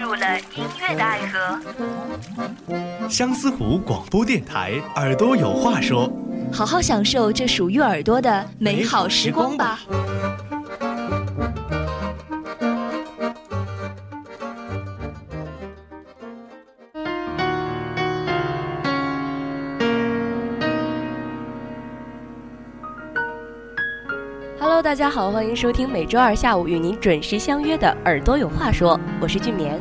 入了音乐的爱河。相思湖广播电台，耳朵有话说。好好享受这属于耳朵的美好时光吧。大家好，欢迎收听每周二下午与您准时相约的《耳朵有话说》，我是俊棉。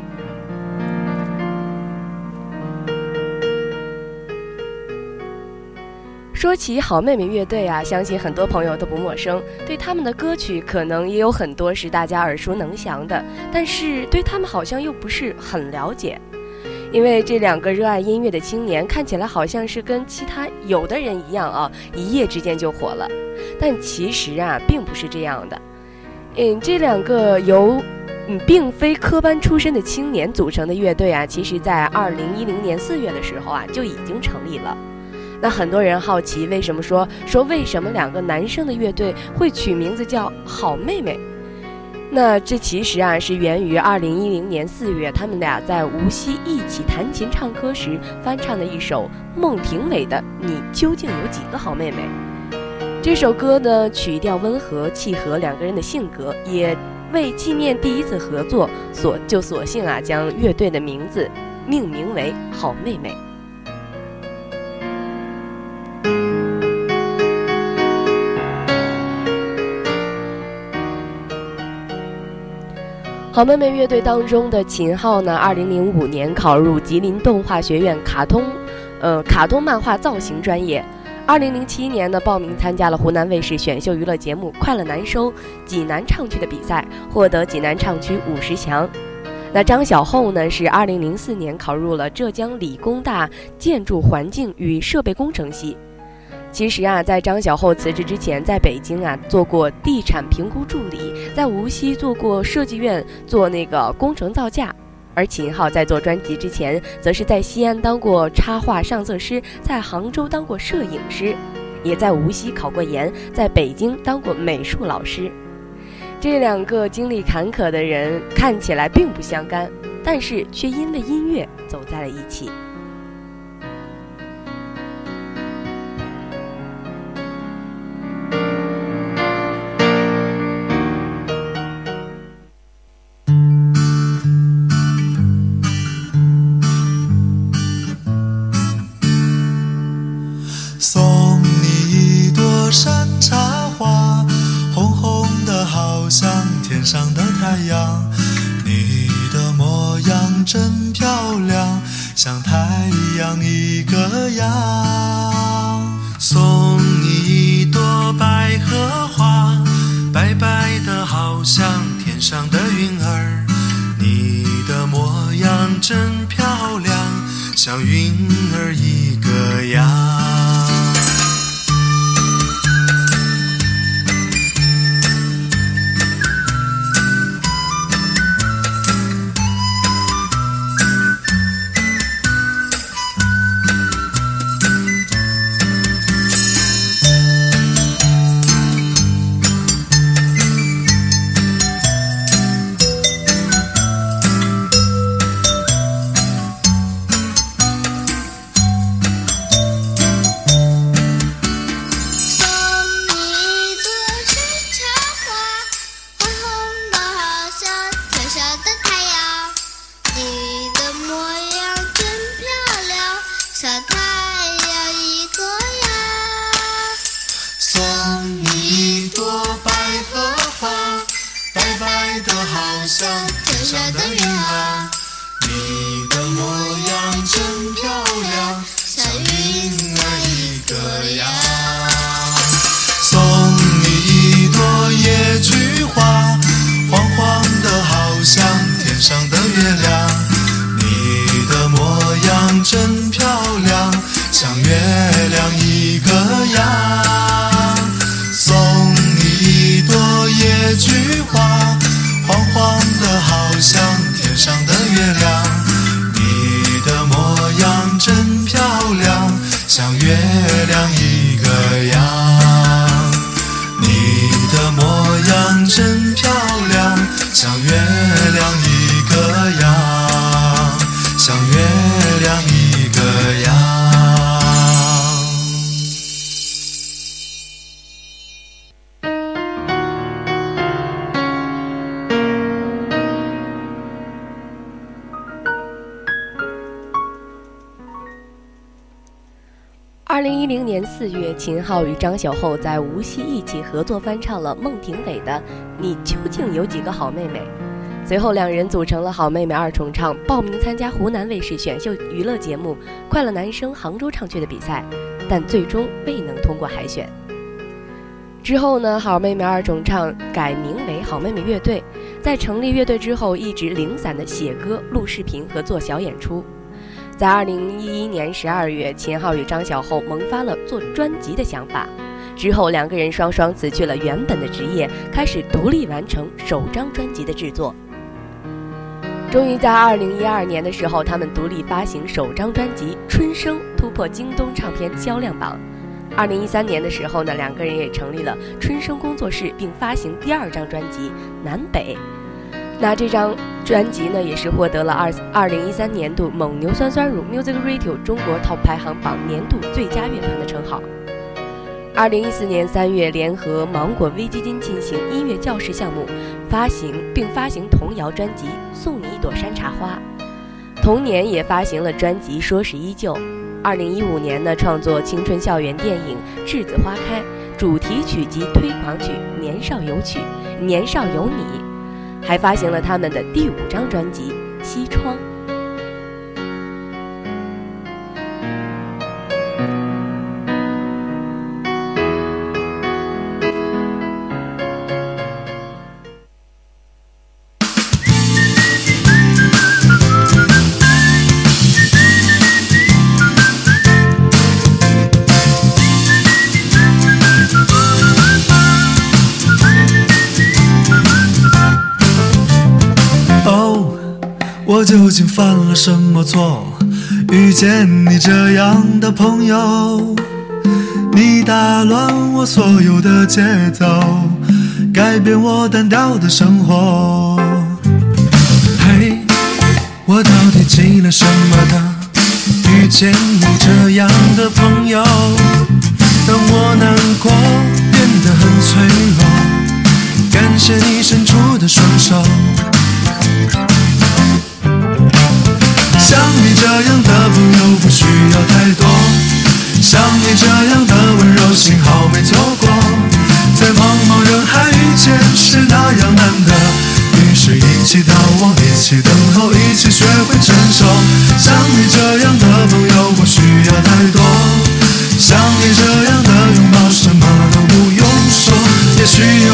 说起好妹妹乐队啊，相信很多朋友都不陌生，对他们的歌曲可能也有很多是大家耳熟能详的，但是对他们好像又不是很了解。因为这两个热爱音乐的青年看起来好像是跟其他有的人一样啊，一夜之间就火了，但其实啊，并不是这样的。嗯，这两个由嗯并非科班出身的青年组成的乐队啊，其实在二零一零年四月的时候啊，就已经成立了。那很多人好奇，为什么说说为什么两个男生的乐队会取名字叫好妹妹？那这其实啊是源于二零一零年四月，他们俩在无锡一起弹琴唱歌时翻唱的一首孟庭苇的《你究竟有几个好妹妹》。这首歌的曲调温和，契合两个人的性格，也为纪念第一次合作，所就索性啊将乐队的名字命名为好妹妹。好妹妹乐队当中的秦昊呢，二零零五年考入吉林动画学院卡通，呃，卡通漫画造型专业。二零零七年呢，报名参加了湖南卫视选秀娱乐节目《快乐男声》济南唱区的比赛，获得济南唱区五十强。那张小厚呢，是二零零四年考入了浙江理工大建筑环境与设备工程系。其实啊，在张小厚辞职之前，在北京啊做过地产评估助理，在无锡做过设计院做那个工程造价，而秦昊在做专辑之前，则是在西安当过插画上色师，在杭州当过摄影师，也在无锡考过研，在北京当过美术老师。这两个经历坎坷的人看起来并不相干，但是却因为音乐走在了一起。山茶花红红的好像天上的太阳你的模样真漂亮像太阳一个样。送你一朵百合花白白的好像天上的云儿你的模样真漂亮像云漂亮相约二零一零年四月，秦昊与张小厚在无锡一起合作翻唱了孟庭苇的《你究竟有几个好妹妹》。随后，两人组成了好妹妹二重唱，报名参加湖南卫视选秀娱乐节目《快乐男声杭州唱区》的比赛，但最终未能通过海选。之后呢，好妹妹二重唱改名为好妹妹乐队，在成立乐队之后，一直零散的写歌、录视频和做小演出。在二零一一年十二月，秦昊与张小厚萌发了做专辑的想法。之后，两个人双双辞去了原本的职业，开始独立完成首张专辑的制作。终于在二零一二年的时候，他们独立发行首张专辑《春生》，突破京东唱片销量榜。二零一三年的时候呢，两个人也成立了春生工作室，并发行第二张专辑《南北》。那这张专辑呢，也是获得了二二零一三年度蒙牛酸酸乳 Music Radio 中国 Top 排行榜年度最佳乐团的称号。二零一四年三月，联合芒果微基金进行音乐教室项目，发行并发行童谣专辑《送你一朵山茶花》。同年也发行了专辑《说是依旧》。二零一五年呢，创作青春校园电影《栀子花开》主题曲及推广曲《年少有曲》，年少有你，还发行了他们的第五张专辑《西窗》。了什么错？遇见你这样的朋友，你打乱我所有的节奏，改变我单调的生活。嘿，我到底积了什么的？遇见你这样的朋友，当我难过变得很脆弱，感谢你伸出的双手。像你这样的朋友不需要太多，像你这样的温柔，幸好没错过。在茫茫人海遇见是那样难得，于是一起逃亡，一起等候，一起学会承受。像你这样的朋友不需要太多，像你这样的拥抱什么都不用说。也许有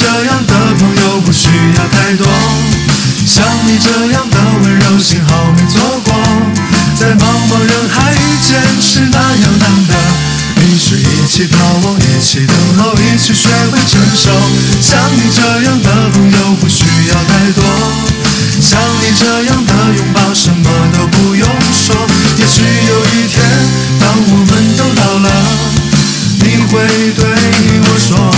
这样的朋友不需要太多，像你这样的温柔，幸好没错过。在茫茫人海遇见是那样难得，于是一起逃亡，一起等候，一起学会承受。像你这样的朋友不需要太多，像你这样的拥抱什么都不用说。也许有一天，当我们都老了，你会对我说。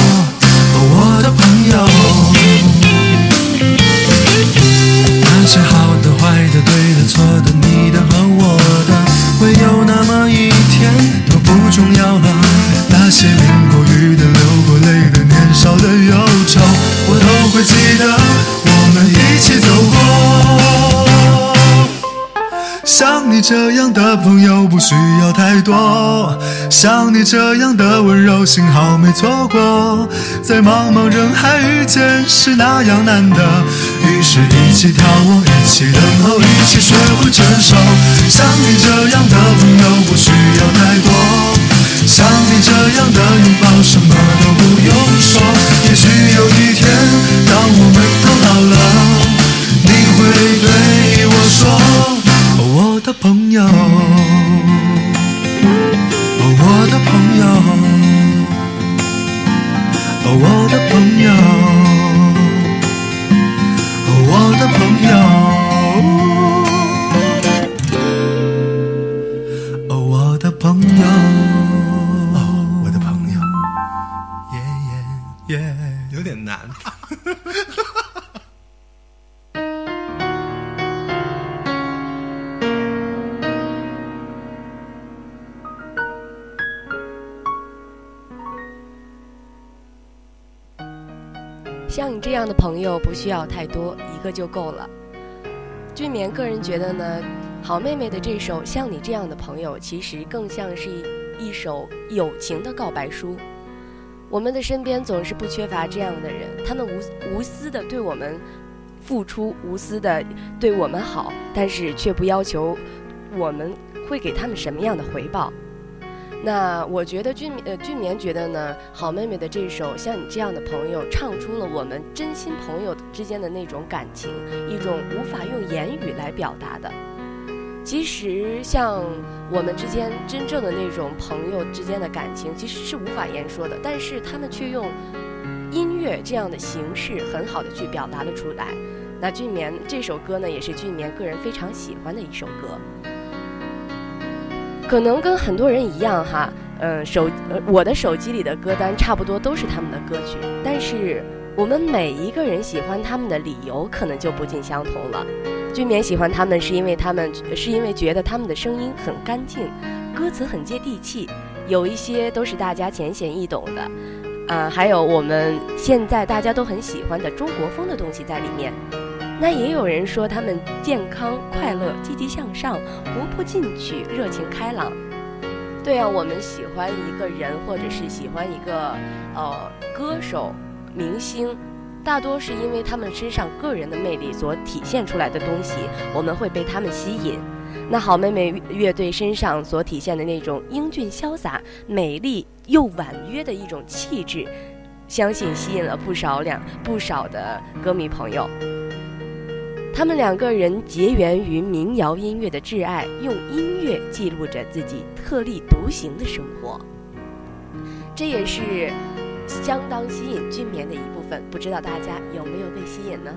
像你这样的温柔，幸好没错过。在茫茫人海遇见是那样难得，于是一起跳舞，一起等候，一起学会承受。像你这样的朋友不需要太多，像你这样的拥抱什么耶有点难。像你这样的朋友不需要太多，一个就够了。俊棉个人觉得呢，好妹妹的这首《像你这样的朋友》其实更像是一一首友情的告白书。我们的身边总是不缺乏这样的人，他们无无私的对我们付出，无私的对我们好，但是却不要求我们会给他们什么样的回报。那我觉得俊呃俊棉觉得呢，好妹妹的这首像你这样的朋友，唱出了我们真心朋友之间的那种感情，一种无法用言语来表达的。其实像我们之间真正的那种朋友之间的感情，其实是无法言说的，但是他们却用音乐这样的形式很好的去表达了出来。那俊棉这首歌呢，也是俊棉个人非常喜欢的一首歌。可能跟很多人一样哈，嗯，手呃我的手机里的歌单差不多都是他们的歌曲，但是我们每一个人喜欢他们的理由可能就不尽相同了。俊棉喜欢他们是因为他们是因为觉得他们的声音很干净，歌词很接地气，有一些都是大家浅显易懂的，啊，还有我们现在大家都很喜欢的中国风的东西在里面。那也有人说他们健康、快乐、积极向上、活泼进取、热情开朗。对啊，我们喜欢一个人，或者是喜欢一个呃歌手、明星，大多是因为他们身上个人的魅力所体现出来的东西，我们会被他们吸引。那好妹妹乐队身上所体现的那种英俊潇洒、美丽又婉约的一种气质，相信吸引了不少两不少的歌迷朋友。他们两个人结缘于民谣音乐的挚爱，用音乐记录着自己特立独行的生活，这也是相当吸引俊棉的一部分。不知道大家有没有被吸引呢？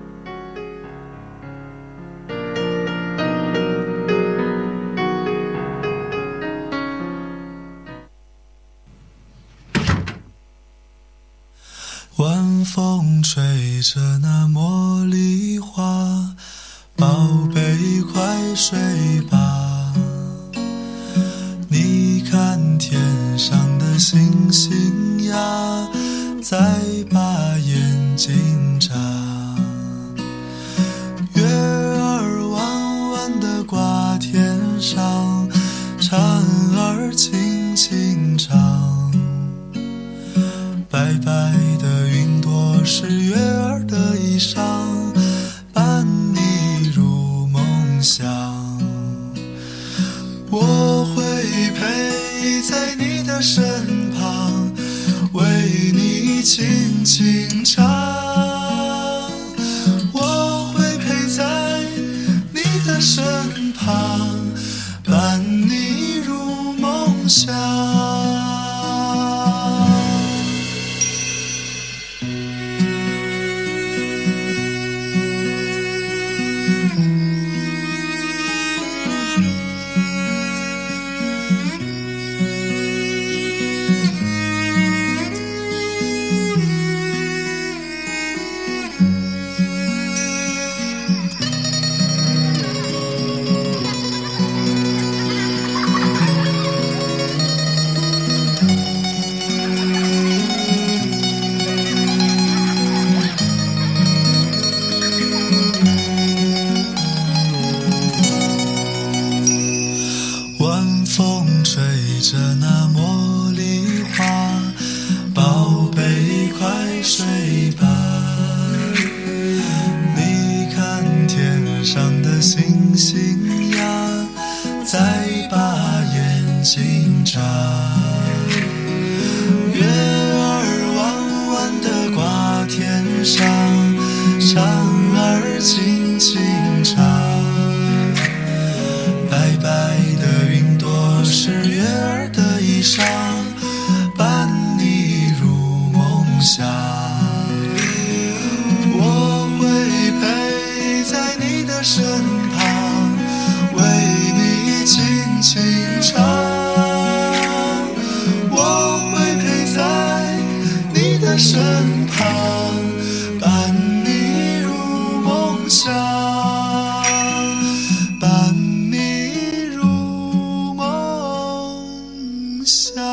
晚风吹着那茉莉花，宝贝快睡旁，伴你入梦乡。上，上儿轻轻梦乡，伴你入梦乡。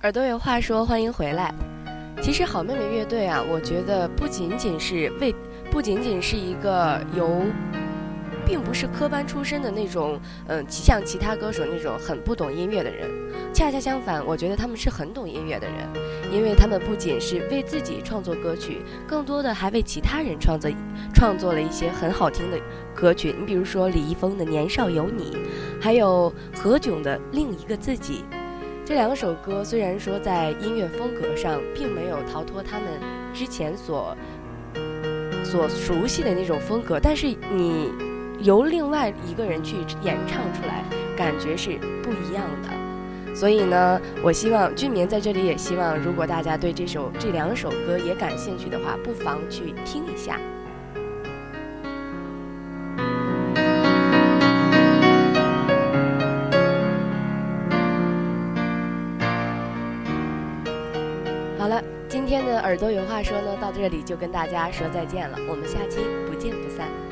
耳朵有话说，欢迎回来。其实好妹妹乐队啊，我觉得不仅仅是为，不仅仅是一个由，并不是科班出身的那种，嗯，像其他歌手那种很不懂音乐的人。恰恰相反，我觉得他们是很懂音乐的人，因为他们不仅是为自己创作歌曲，更多的还为其他人创作创作了一些很好听的歌曲。你比如说李易峰的《年少有你》，还有何炅的《另一个自己》。这两首歌虽然说在音乐风格上并没有逃脱他们之前所所熟悉的那种风格，但是你由另外一个人去演唱出来，感觉是不一样的。所以呢，我希望俊明在这里也希望，如果大家对这首这两首歌也感兴趣的话，不妨去听一下。耳朵有话说呢，到这里就跟大家说再见了，我们下期不见不散。